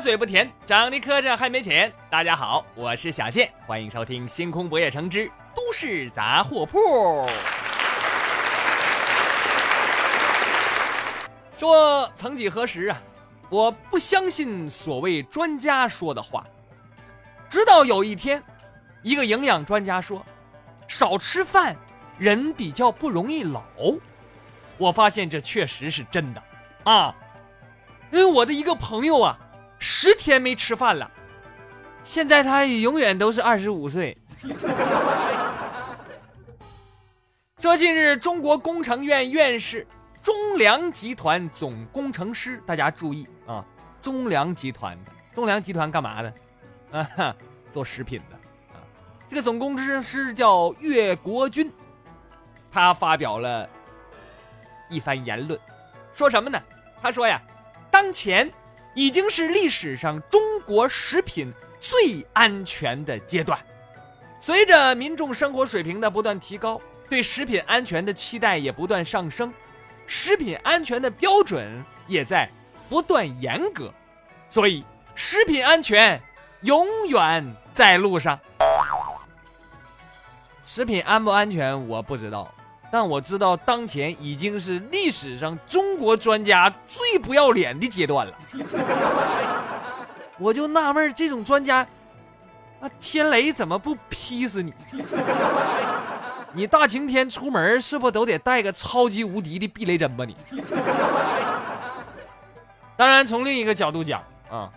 嘴不甜，长得磕碜还没钱。大家好，我是小健，欢迎收听《星空不夜城之都市杂货铺》。说曾几何时啊，我不相信所谓专家说的话，直到有一天，一个营养专家说，少吃饭，人比较不容易老。我发现这确实是真的啊，因为我的一个朋友啊，十天没吃饭了，现在他永远都是二十五岁。说近日，中国工程院院士。中粮集团总工程师，大家注意啊！中粮集团的，中粮集团干嘛的？啊，做食品的啊。这个总工程师叫岳国军，他发表了一番言论，说什么呢？他说呀，当前已经是历史上中国食品最安全的阶段，随着民众生活水平的不断提高，对食品安全的期待也不断上升。食品安全的标准也在不断严格，所以食品安全永远在路上。食品安不安全我不知道，但我知道当前已经是历史上中国专家最不要脸的阶段了。我就纳闷，这种专家，啊，天雷怎么不劈死你？你大晴天出门是不都得带个超级无敌的避雷针吧？你。当然，从另一个角度讲啊，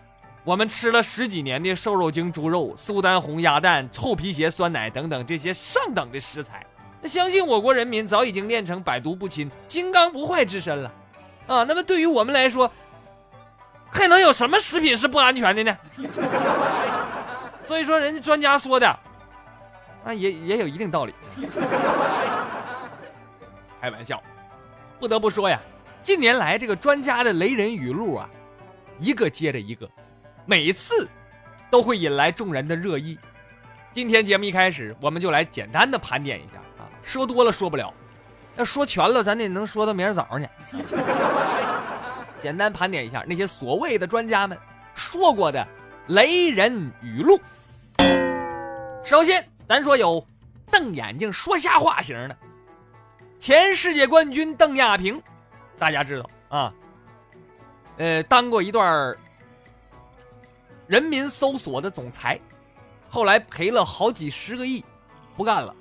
我们吃了十几年的瘦肉精猪肉、苏丹红鸭蛋、臭皮鞋酸奶等等这些上等的食材，那相信我国人民早已经练成百毒不侵、金刚不坏之身了啊。那么对于我们来说，还能有什么食品是不安全的呢？所以说，人家专家说的。啊也也有一定道理，开玩笑。不得不说呀，近年来这个专家的雷人语录啊，一个接着一个，每次都会引来众人的热议。今天节目一开始，我们就来简单的盘点一下，说多了说不了，要说全了，咱得能说到明儿早上去。简单盘点一下那些所谓的专家们说过的雷人语录。首先。咱说有瞪眼睛说瞎话型的，前世界冠军邓亚萍，大家知道啊？呃，当过一段人民搜索的总裁，后来赔了好几十个亿，不干了。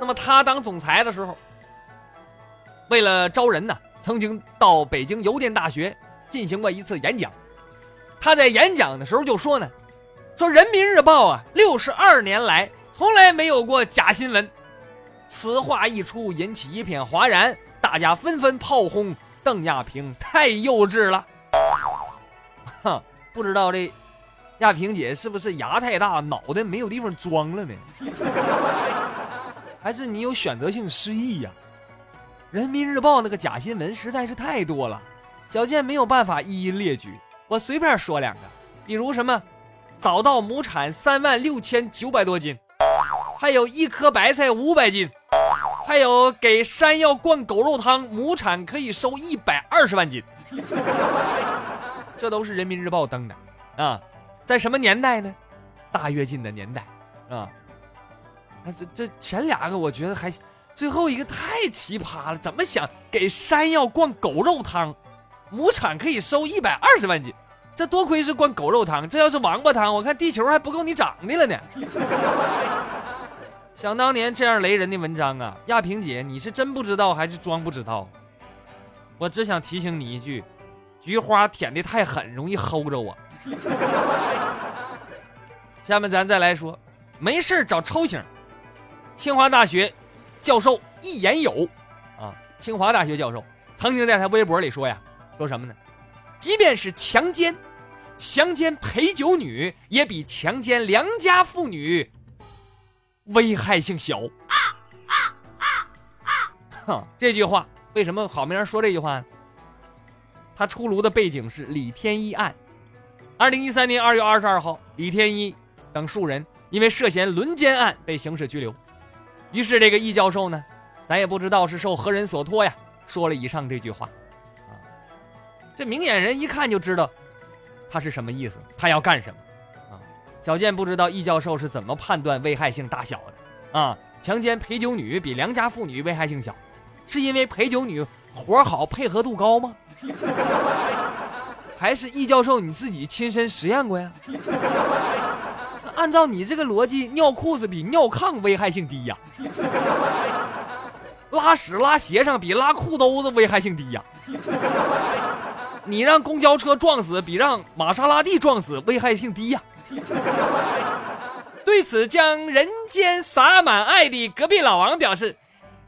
那么他当总裁的时候，为了招人呢，曾经到北京邮电大学进行过一次演讲。他在演讲的时候就说呢。说人民日报啊，六十二年来从来没有过假新闻。此话一出，引起一片哗然，大家纷纷炮轰邓亚萍太幼稚了。哼，不知道这亚萍姐是不是牙太大，脑袋没有地方装了呢？还是你有选择性失忆呀？人民日报那个假新闻实在是太多了，小健没有办法一一列举，我随便说两个，比如什么。早稻亩产三万六千九百多斤，还有一颗白菜五百斤，还有给山药灌狗肉汤，亩产可以收一百二十万斤。这都是人民日报登的啊，在什么年代呢？大跃进的年代啊。这这前两个我觉得还行，最后一个太奇葩了，怎么想给山药灌狗肉汤，亩产可以收一百二十万斤？这多亏是灌狗肉汤，这要是王八汤，我看地球还不够你长的了呢。想当年这样雷人的文章啊，亚萍姐，你是真不知道还是装不知道？我只想提醒你一句，菊花舔的太狠，容易齁着我。下面咱再来说，没事找抽型。清华大学教授易言友啊，清华大学教授曾经在他微博里说呀，说什么呢？即便是强奸。强奸陪酒女也比强奸良家妇女危害性小。哼，这句话为什么好没人说这句话呢？他出炉的背景是李天一案。二零一三年二月二十二号，李天一等数人因为涉嫌轮奸案被刑事拘留。于是这个易教授呢，咱也不知道是受何人所托呀，说了以上这句话。啊，这明眼人一看就知道。他是什么意思？他要干什么？啊，小健不知道易教授是怎么判断危害性大小的啊？强奸陪酒女比良家妇女危害性小，是因为陪酒女活好配合度高吗？还是易教授你自己亲身实验过呀？按照你这个逻辑，尿裤子比尿炕危害性低呀？拉屎拉鞋上比拉裤兜子危害性低呀？你让公交车撞死比让玛莎拉蒂撞死危害性低呀？对此，将人间洒满爱的隔壁老王表示：“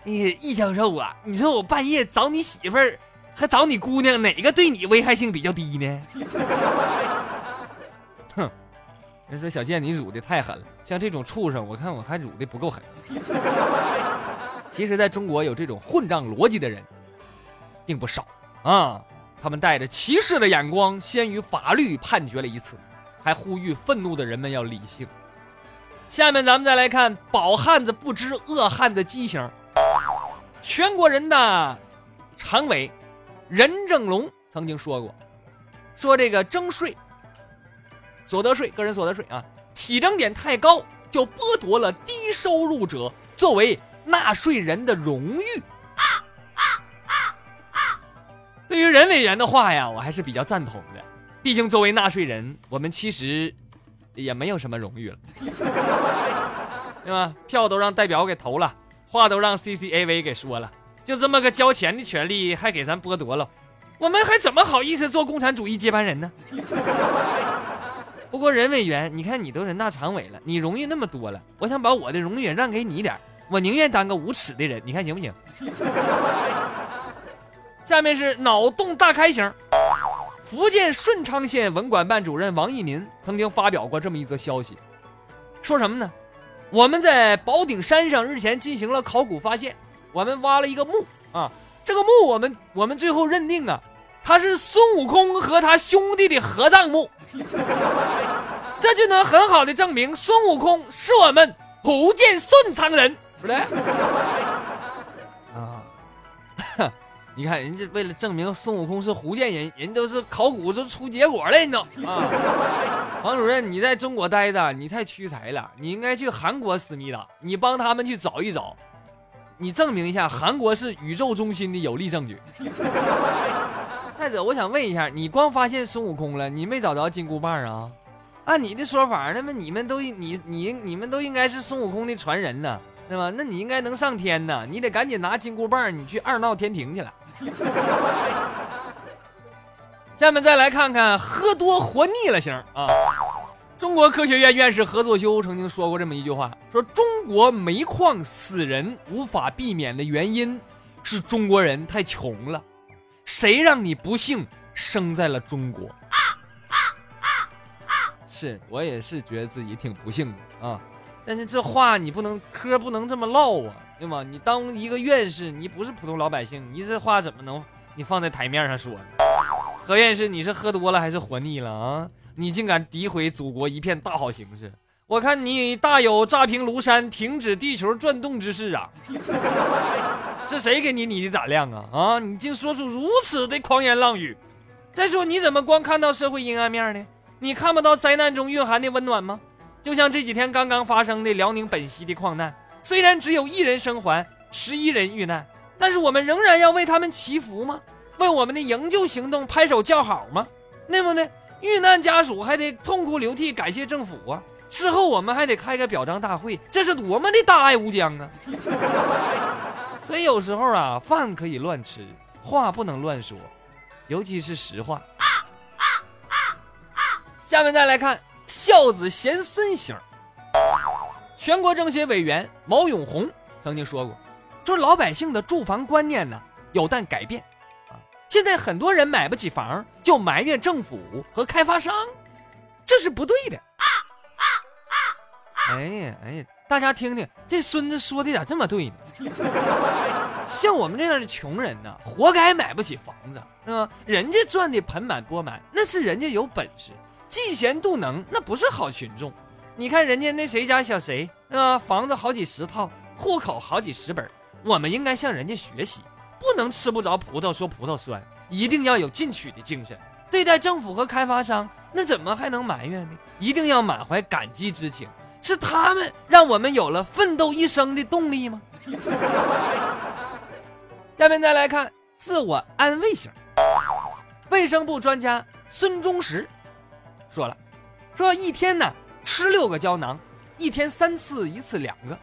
易易教授啊，你说我半夜找你媳妇儿。”还找你姑娘，哪个对你危害性比较低呢？人说小贱，你辱的太狠了。像这种畜生，我看我还辱的不够狠。其实，在中国有这种混账逻辑的人，并不少啊。他们带着歧视的眼光，先于法律判决了一次，还呼吁愤怒的人们要理性。下面咱们再来看饱汉子不知饿汉子畸形。全国人大常委。任正龙曾经说过：“说这个征税，所得税、个人所得税啊，起征点太高，就剥夺了低收入者作为纳税人的荣誉。”啊啊啊啊对于任委员的话呀，我还是比较赞同的。毕竟作为纳税人，我们其实也没有什么荣誉了，对吧？票都让代表给投了，话都让 CCAV 给说了。就这么个交钱的权利还给咱剥夺了，我们还怎么好意思做共产主义接班人呢？不过任委员，你看你都人大常委了，你荣誉那么多了，我想把我的荣誉让给你点儿我宁愿当个无耻的人，你看行不行？下面是脑洞大开型，福建顺昌县文管办主任王一民曾经发表过这么一则消息，说什么呢？我们在宝顶山上日前进行了考古发现。我们挖了一个墓啊，这个墓我们我们最后认定啊，它是孙悟空和他兄弟的合葬墓，这就能很好的证明孙悟空是我们福建顺昌人，不对？啊，你看人家为了证明孙悟空是福建人，人都是考古都出结果了，你都啊，王主任你在中国待着，你太屈才了，你应该去韩国思密达，你帮他们去找一找。你证明一下，韩国是宇宙中心的有力证据。再者，我想问一下，你光发现孙悟空了，你没找着金箍棒啊？按你的说法，那么你们都你你你们都应该是孙悟空的传人呢，对吧？那你应该能上天呢，你得赶紧拿金箍棒，你去二闹天庭去了。下面再来看看喝多活腻了型啊。中国科学院院士何作修曾经说过这么一句话：说中国煤矿死人无法避免的原因是中国人太穷了。谁让你不幸生在了中国？是我也是觉得自己挺不幸的啊。但是这话你不能嗑不能这么唠啊，对吗？你当一个院士，你不是普通老百姓，你这话怎么能你放在台面上说呢？何院士，你是喝多了还是活腻了啊？你竟敢诋毁祖国一片大好形势！我看你大有炸平庐山、停止地球转动之势啊！是谁给你你的胆量啊？啊！你竟说出如此的狂言浪语！再说，你怎么光看到社会阴暗面呢？你看不到灾难中蕴含的温暖吗？就像这几天刚刚发生的辽宁本溪的矿难，虽然只有一人生还，十一人遇难，但是我们仍然要为他们祈福吗？为我们的营救行动拍手叫好吗？对不对？遇难家属还得痛哭流涕感谢政府啊！事后我们还得开个表彰大会，这是多么的大爱无疆啊！所以有时候啊，饭可以乱吃，话不能乱说，尤其是实话。下面再来看孝子贤孙型。全国政协委员毛永红曾经说过，说老百姓的住房观念呢有待改变啊。现在很多人买不起房，就埋怨政府和开发商，这是不对的。哎呀哎呀，大家听听，这孙子说的咋这么对呢？像我们这样的穷人呢，活该买不起房子，对吧？人家赚的盆满钵满，那是人家有本事，嫉贤妒能，那不是好群众。你看人家那谁家小谁，啊，房子好几十套，户口好几十本，我们应该向人家学习。不能吃不着葡萄说葡萄酸，一定要有进取的精神。对待政府和开发商，那怎么还能埋怨呢？一定要满怀感激之情，是他们让我们有了奋斗一生的动力吗？下面再来看自我安慰型。卫生部专家孙忠实说了，说一天呢吃六个胶囊，一天三次，一次两个，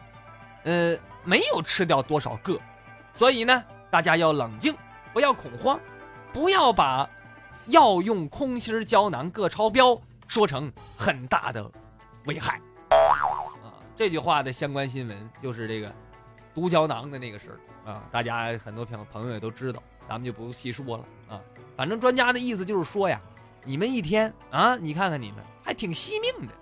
呃，没有吃掉多少个，所以呢，大家要冷静，不要恐慌，不要把药用空心胶囊各超标说成很大的危害啊。这句话的相关新闻就是这个毒胶囊的那个事儿啊，大家很多朋朋友也都知道，咱们就不细说了啊。反正专家的意思就是说呀，你们一天啊，你看看你们还挺惜命的，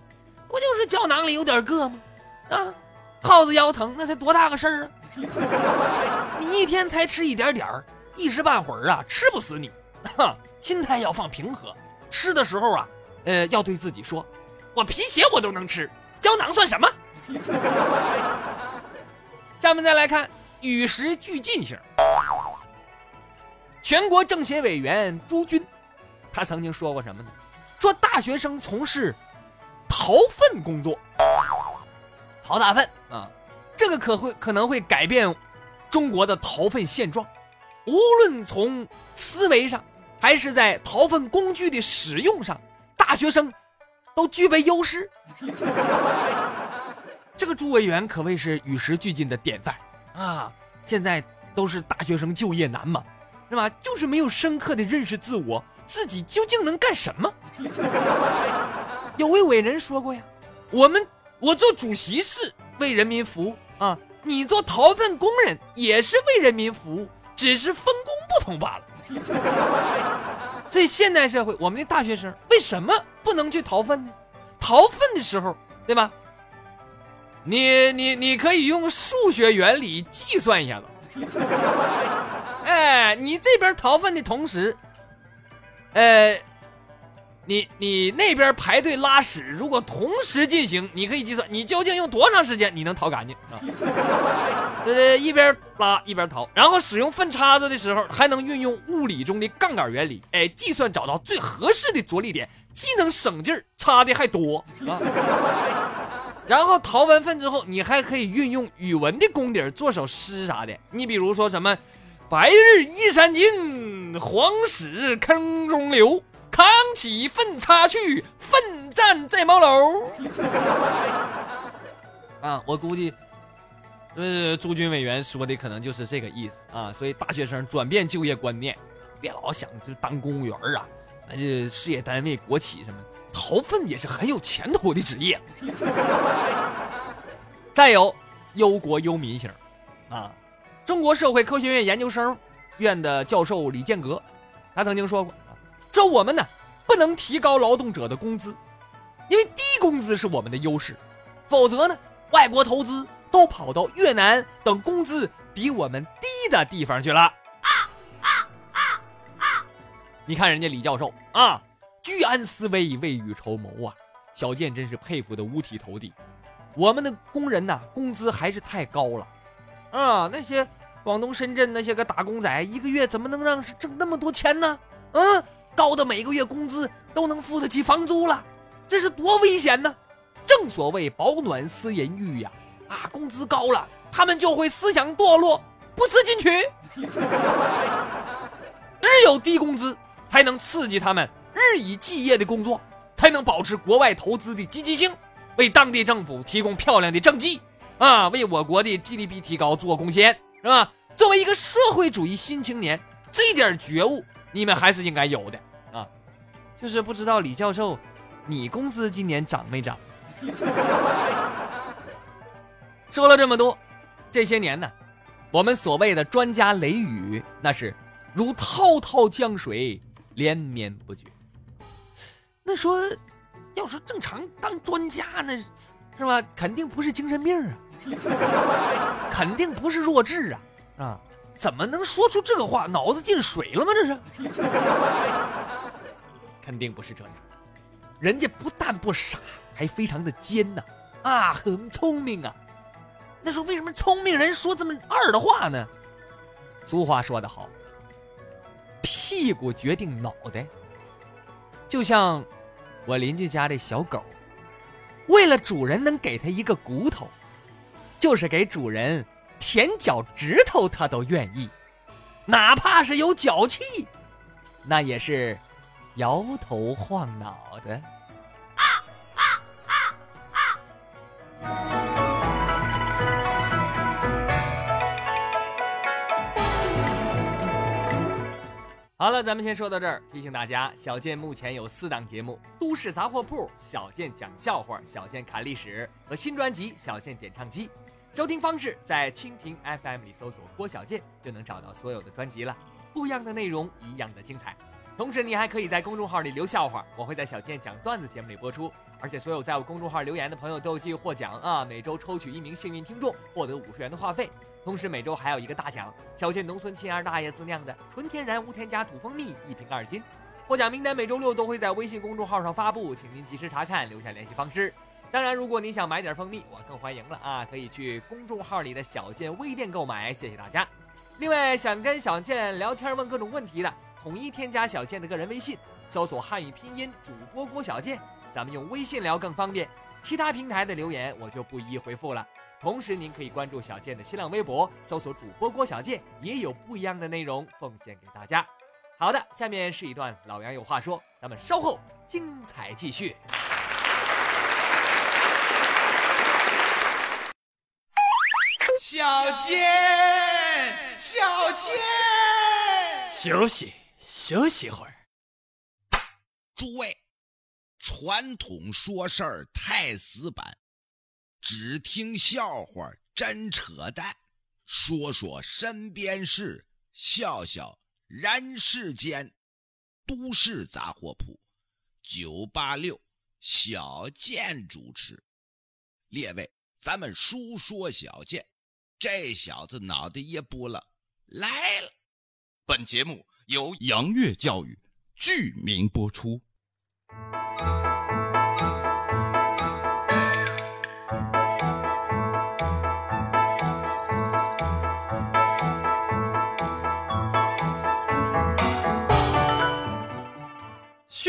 不就是胶囊里有点硌吗？啊，耗子腰疼那才多大个事儿啊！你一天才吃一点点儿，一时半会儿啊吃不死你。哈，心态要放平和，吃的时候啊，呃，要对自己说，我皮鞋我都能吃，胶囊算什么？下面再来看与时俱进型。全国政协委员朱军，他曾经说过什么呢？说大学生从事逃粪工作，逃大粪啊，这个可会可能会改变中国的逃粪现状。无论从思维上，还是在逃粪工具的使用上，大学生都具备优势。这个朱委员可谓是与时俱进的典范啊！现在都是大学生就业难嘛。是吧？就是没有深刻的认识自我，自己究竟能干什么？有位伟人说过呀：“我们我做主席是为人民服务啊，你做掏粪工人也是为人民服务，只是分工不同罢了。”所以现代社会，我们的大学生为什么不能去掏粪呢？掏粪的时候，对吧？你你你可以用数学原理计算一下子。哎，你这边掏粪的同时，呃，你你那边排队拉屎，如果同时进行，你可以计算你究竟用多长时间你能掏干净啊？对对，一边拉一边掏，然后使用粪叉子的时候，还能运用物理中的杠杆原理，哎，计算找到最合适的着力点，既能省劲儿，擦的还多啊。然后掏完粪之后，你还可以运用语文的功底做首诗啥的，你比如说什么。白日依山尽，黄屎坑中流。扛起粪叉去，奋战在茅楼。啊，我估计，呃，朱军委员说的可能就是这个意思啊。所以大学生转变就业观念，别老想就当公务员啊，这事业单位、国企什么的，逃粪也是很有前途的职业。再有忧国忧民型，啊。中国社会科学院研究生院的教授李建革，他曾经说过啊，说我们呢不能提高劳动者的工资，因为低工资是我们的优势，否则呢外国投资都跑到越南等工资比我们低的地方去了。你看人家李教授啊，居安思危，未雨绸缪啊，小健真是佩服的五体投地。我们的工人呐，工资还是太高了。啊，那些广东深圳那些个打工仔，一个月怎么能让挣那么多钱呢？嗯，高的每个月工资都能付得起房租了，这是多危险呢！正所谓饱暖思淫欲呀，啊，工资高了，他们就会思想堕落，不思进取。只有低工资才能刺激他们日以继夜的工作，才能保持国外投资的积极性，为当地政府提供漂亮的政绩。啊，为我国的 GDP 提高做贡献，是吧？作为一个社会主义新青年，这点觉悟你们还是应该有的啊。就是不知道李教授，你工资今年涨没涨？说了这么多，这些年呢，我们所谓的专家雷雨，那是如滔滔江水，连绵不绝。那说，要是正常当专家，那是吧？肯定不是精神病啊。肯定不是弱智啊啊！怎么能说出这个话？脑子进水了吗？这是，肯定不是这样。人家不但不傻，还非常的尖呐啊，很聪明啊。那说为什么聪明人说这么二的话呢？俗话说得好，屁股决定脑袋，就像我邻居家的小狗，为了主人能给它一个骨头，就是给主人舔脚趾头，它都愿意，哪怕是有脚气，那也是摇头晃脑的。啊啊啊啊好了，咱们先说到这儿。提醒大家，小健目前有四档节目：都市杂货铺、小健讲笑话、小健侃历史和新专辑《小健点唱机》。收听方式在蜻蜓 FM 里搜索郭小健，就能找到所有的专辑了。不一样的内容，一样的精彩。同时，你还可以在公众号里留笑话，我会在小健讲段子节目里播出。而且，所有在我公众号留言的朋友都有机会获奖啊！每周抽取一名幸运听众，获得五十元的话费。同时每周还有一个大奖，小健农村亲二大爷自酿的纯天然无添加土蜂蜜一瓶二斤。获奖名单每周六都会在微信公众号上发布，请您及时查看，留下联系方式。当然，如果你想买点蜂蜜，我更欢迎了啊，可以去公众号里的小健微店购买。谢谢大家。另外，想跟小健聊天问各种问题的，统一添加小健的个人微信，搜索汉语拼音主播郭小健，咱们用微信聊更方便。其他平台的留言我就不一一回复了。同时，您可以关注小健的新浪微博，搜索主播郭小健，也有不一样的内容奉献给大家。好的，下面是一段老杨有话说，咱们稍后精彩继续。小健，小健，休息休息会儿。诸位，传统说事儿太死板。只听笑话真扯淡，说说身边事，笑笑人世间。都市杂货铺，九八六小健主持。列位，咱们书说小健，这小子脑袋也不了，来了。本节目由杨岳教育剧名播出。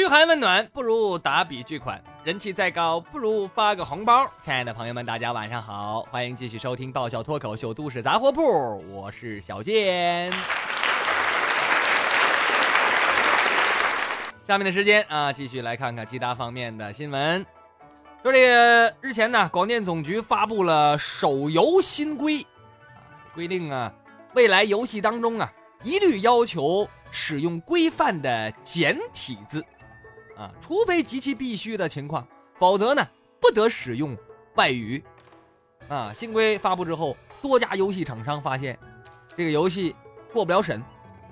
嘘寒问暖不如打笔巨款，人气再高不如发个红包。亲爱的朋友们，大家晚上好，欢迎继续收听爆笑脱口秀《都市杂货铺》，我是小健。下面的时间啊，继续来看看其他方面的新闻。说这个日前呢，广电总局发布了手游新规啊，规定啊，未来游戏当中啊，一律要求使用规范的简体字。啊，除非极其必须的情况，否则呢，不得使用外语。啊，新规发布之后，多家游戏厂商发现，这个游戏过不了审，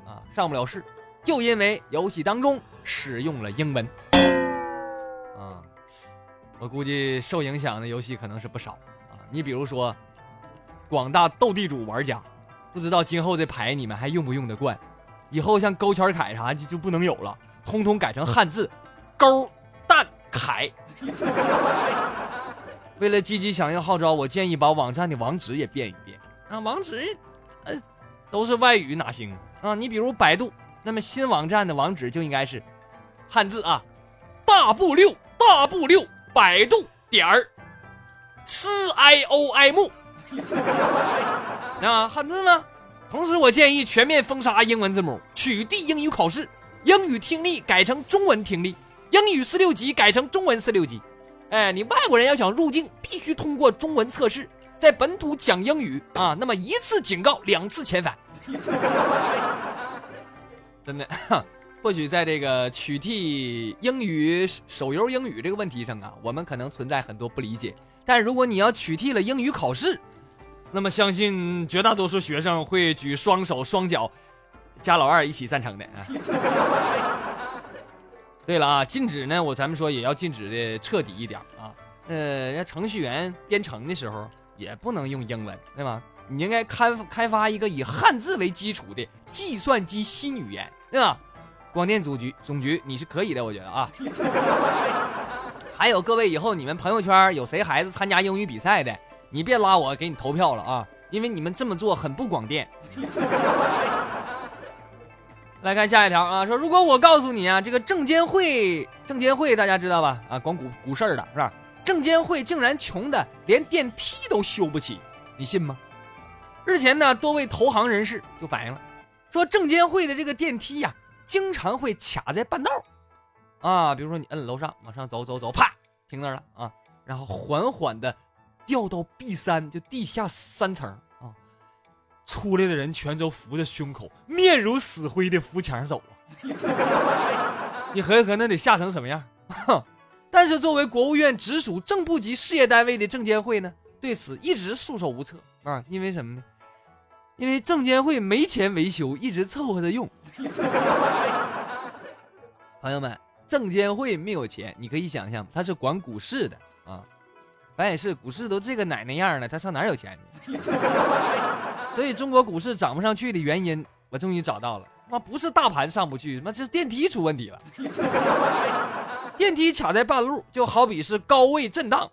啊，上不了市，就因为游戏当中使用了英文。啊，我估计受影响的游戏可能是不少啊。你比如说，广大斗地主玩家，不知道今后这牌你们还用不用得惯？以后像勾圈凯啥就就不能有了，通通改成汉字。勾蛋凯，为了积极响应号召，我建议把网站的网址也变一变啊！网址，呃，都是外语哪行啊？你比如百度，那么新网站的网址就应该是汉字啊，大步六大步六百度点儿 c i o m 啊，汉字吗？同时，我建议全面封杀英文字母，取缔英语考试，英语听力改成中文听力。英语四六级改成中文四六级，哎，你外国人要想入境，必须通过中文测试，在本土讲英语啊，那么一次警告，两次遣返。真的，或许在这个取缔英语手游英语这个问题上啊，我们可能存在很多不理解。但如果你要取缔了英语考试，那么相信绝大多数学生会举双手双脚，加老二一起赞成的啊。对了啊，禁止呢，我咱们说也要禁止的彻底一点啊。呃，那程序员编程的时候也不能用英文，对吧？你应该开开发一个以汉字为基础的计算机新语言，对吧？广电总局总局你是可以的，我觉得啊。还有各位，以后你们朋友圈有谁孩子参加英语比赛的，你别拉我给你投票了啊，因为你们这么做很不广电。来看下一条啊，说如果我告诉你啊，这个证监会，证监会大家知道吧？啊，管股股市的是吧？证监会竟然穷的连电梯都修不起，你信吗？日前呢，多位投行人士就反映了，说证监会的这个电梯呀，经常会卡在半道啊，比如说你摁楼上往上走走走，啪停那儿了啊，然后缓缓的掉到 B 三，就地下三层。出来的人全都扶着胸口，面如死灰的扶墙走啊！你合计合那得吓成什么样？但是作为国务院直属正部级事业单位的证监会呢，对此一直束手无策啊！因为什么呢？因为证监会没钱维修，一直凑合着用。朋友们，证监会没有钱，你可以想象，他是管股市的啊！反也是，股市都这个奶奶样了，他上哪有钱呢？所以中国股市涨不上去的原因，我终于找到了。妈，不是大盘上不去，妈这是电梯出问题了。电梯卡在半路，就好比是高位震荡，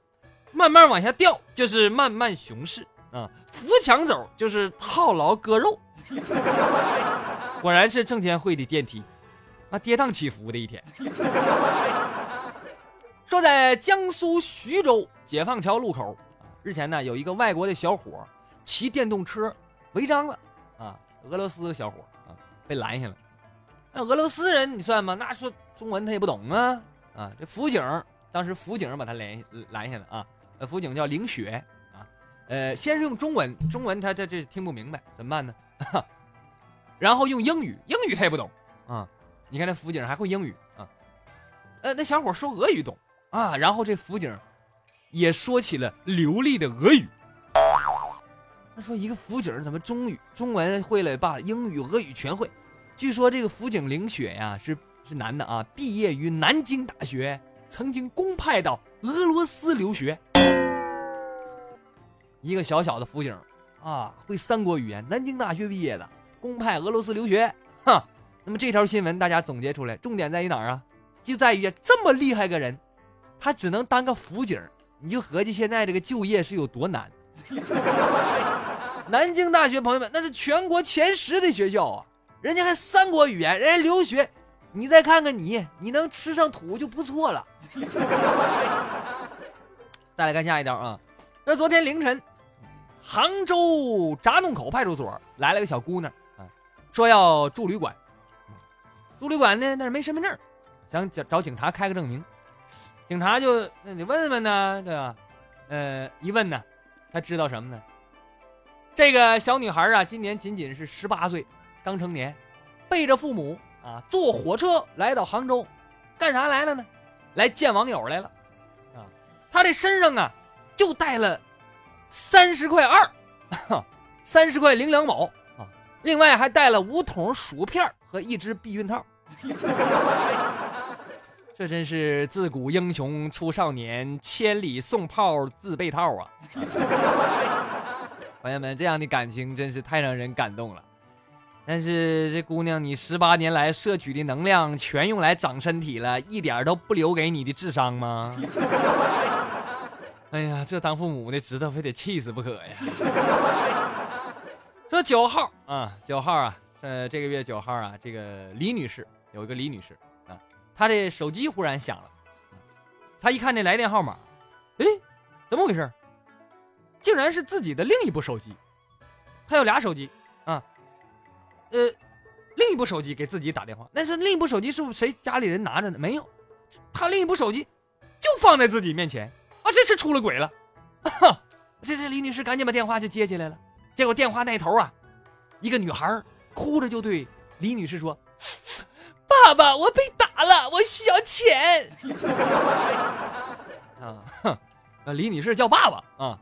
慢慢往下掉就是慢慢熊市啊。扶墙走就是套牢割肉。果然是证监会的电梯，那跌宕起伏的一天。说在江苏徐州解放桥路口，日前呢有一个外国的小伙骑电动车。违章了啊！俄罗斯小伙啊，被拦下了。那俄罗斯人你算吗？那说中文他也不懂啊啊！这辅警当时辅警把他拦拦下了啊。辅警叫凌雪啊。呃，先是用中文，中文他他这听不明白，怎么办呢？然后用英语，英语他也不懂啊。你看这辅警还会英语啊。呃，那小伙说俄语懂啊。然后这辅警也说起了流利的俄语。他说：“一个辅警怎么中语、中文会了罢，英语、俄语全会。据说这个辅警凌雪呀，是是男的啊，毕业于南京大学，曾经公派到俄罗斯留学。一个小小的辅警啊，会三国语言，南京大学毕业的，公派俄罗斯留学。哈，那么这条新闻大家总结出来，重点在于哪儿啊？就在于这么厉害个人，他只能当个辅警，你就合计现在这个就业是有多难。”南京大学朋友们，那是全国前十的学校啊！人家还三国语言，人家留学，你再看看你，你能吃上土就不错了。再来看下一条啊，那昨天凌晨，杭州闸弄口派出所来了个小姑娘啊，说要住旅馆，住旅馆呢，那是没身份证，想找找警察开个证明。警察就那你问问呢，对吧？呃，一问呢，他知道什么呢？这个小女孩啊，今年仅仅是十八岁，刚成年，背着父母啊，坐火车来到杭州，干啥来了呢？来见网友来了，啊，她这身上啊，就带了三十块二，三十块零两毛啊，另外还带了五桶薯片和一只避孕套。这真是自古英雄出少年，千里送炮自备套啊！朋友们，这样的感情真是太让人感动了。但是这姑娘，你十八年来摄取的能量全用来长身体了，一点都不留给你的智商吗？哎呀，这当父母的知道非得气死不可呀！说九号啊，九号啊，呃，这个月九号啊，这个李女士有一个李女士啊，她的手机忽然响了，她一看这来电号码，哎，怎么回事？竟然是自己的另一部手机，他有俩手机啊，呃，另一部手机给自己打电话，但是另一部手机是不谁家里人拿着呢？没有，他另一部手机就放在自己面前啊，这是出了轨了，这这李女士赶紧把电话就接起来了，结果电话那头啊，一个女孩哭着就对李女士说：“爸爸，我被打了，我需要钱。”啊，哼，李女士叫爸爸啊。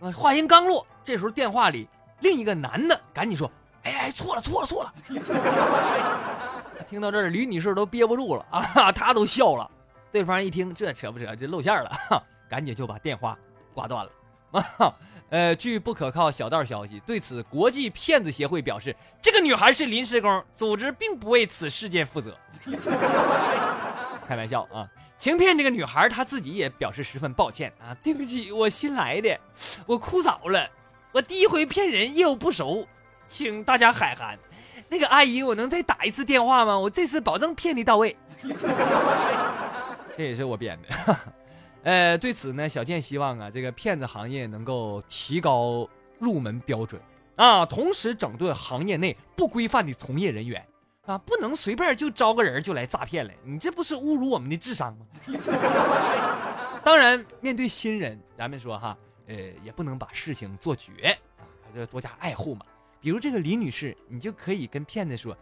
啊！话音刚落，这时候电话里另一个男的赶紧说：“哎哎，错了错了错了！”听到这儿，吕女士都憋不住了啊，她都笑了。对方一听，这扯不扯？这露馅了，赶紧就把电话挂断了。啊，呃，据不可靠小道消息，对此国际骗子协会表示，这个女孩是临时工，组织并不为此事件负责。开玩笑啊！行骗这个女孩，她自己也表示十分抱歉啊，对不起，我新来的，我哭早了，我第一回骗人，业务不熟，请大家海涵。那个阿姨，我能再打一次电话吗？我这次保证骗你到位。这也是我编的。呃，对此呢，小健希望啊，这个骗子行业能够提高入门标准啊，同时整顿行业内不规范的从业人员啊，不能随便就招个人就来诈骗了，你这不是侮辱我们的智商吗？当然，面对新人，咱们说哈，呃，也不能把事情做绝啊，还要多加爱护嘛。比如这个李女士，你就可以跟骗子说，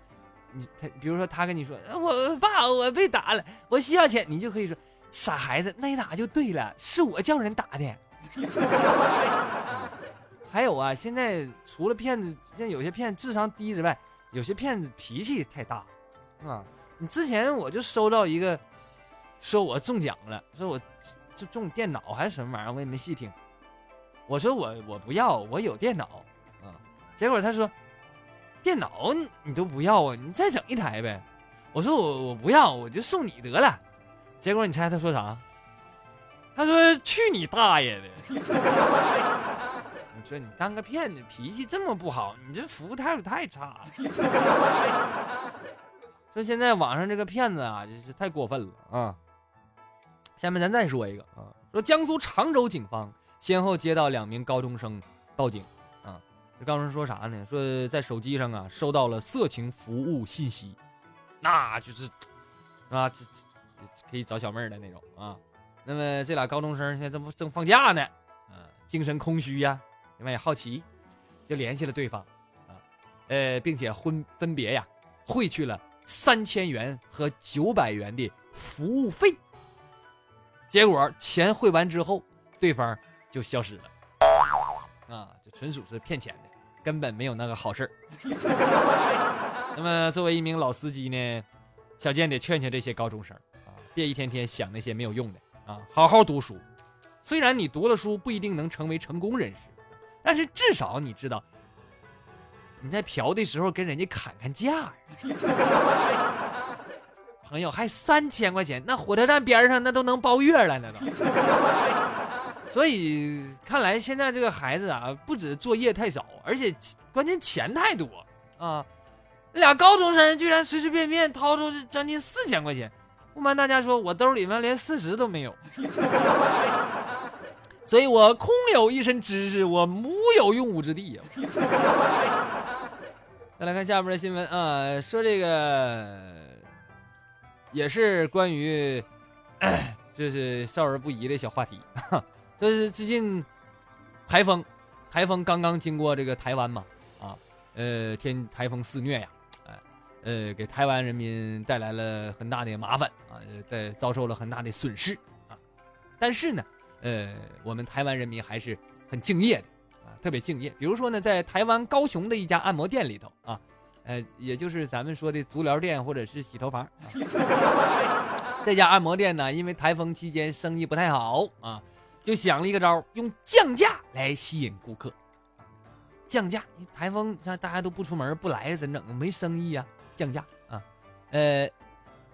你他，比如说他跟你说，我爸我被打了，我需要钱，你就可以说。傻孩子，那一打就对了，是我叫人打的。还有啊，现在除了骗子，像有些骗子智商低之外，有些骗子脾气太大，啊，你之前我就收到一个，说我中奖了，说我就中电脑还是什么玩意儿，我也没细听。我说我我不要，我有电脑啊。结果他说，电脑你都不要啊，你再整一台呗。我说我我不要，我就送你得了。结果你猜他说啥？他说：“去你大爷的！” 你说你当个骗子，脾气这么不好，你这服务态度太差了。说现在网上这个骗子啊，真是太过分了啊！下面咱再说一个啊，说江苏常州警方先后接到两名高中生报警啊，这高中生说啥呢？说在手机上啊收到了色情服务信息，那就是啊这这。可以找小妹儿的那种啊，那么这俩高中生现在这不正放假呢，啊，精神空虚呀，因为好奇，就联系了对方，啊，呃，并且分分别呀汇去了三千元和九百元的服务费，结果钱汇完之后，对方就消失了，啊，就纯属是骗钱的，根本没有那个好事儿。那么作为一名老司机呢，小健得劝劝这些高中生啊。别一天天想那些没有用的啊！好好读书。虽然你读了书不一定能成为成功人士，但是至少你知道你在嫖的时候跟人家砍砍价。朋友还三千块钱，那火车站边上那都能包月了，那都。所以看来现在这个孩子啊，不止作业太少，而且关键钱太多啊！俩高中生居然随随便便掏出将近四千块钱。不瞒大家说，我兜里面连四十都没有，所以我空有一身知识，我无有用武之地呀。再来看下面的新闻啊，说这个也是关于 就是少儿不宜的小话题，就是最近台风，台风刚刚经过这个台湾嘛，啊，呃，天台风肆虐呀。呃，给台湾人民带来了很大的麻烦啊，在遭受了很大的损失啊。但是呢，呃，我们台湾人民还是很敬业的啊，特别敬业。比如说呢，在台湾高雄的一家按摩店里头啊，呃，也就是咱们说的足疗店或者是洗头房，这家按摩店呢，因为台风期间生意不太好啊，就想了一个招，用降价来吸引顾客。降价，台风像大家都不出门不来，怎整？没生意呀。降价啊，呃，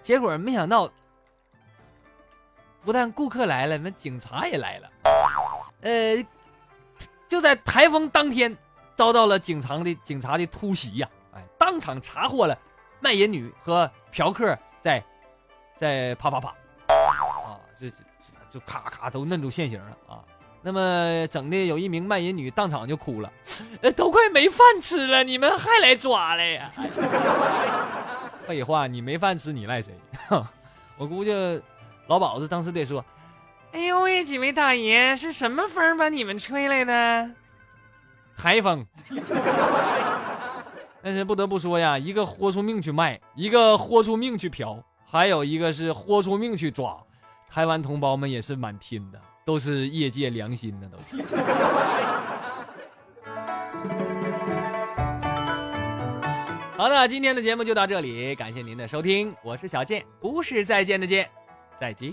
结果没想到，不但顾客来了，那警察也来了，呃，就在台风当天，遭到了警察的警察的突袭呀，哎，当场查获了卖淫女和嫖客在在啪啪啪，啊，这就咔咔都摁住现行了啊。那么整的有一名卖淫女当场就哭了，呃，都快没饭吃了，你们还来抓来呀？废话，你没饭吃，你赖谁？我估计老鸨子当时得说：“哎呦喂，几位大爷，是什么风把你们吹来的？台风。”但是不得不说呀，一个豁出命去卖，一个豁出命去嫖，还有一个是豁出命去抓，台湾同胞们也是蛮拼的。都是业界良心的，都是。好的，今天的节目就到这里，感谢您的收听，我是小健，不是再见的见，再见。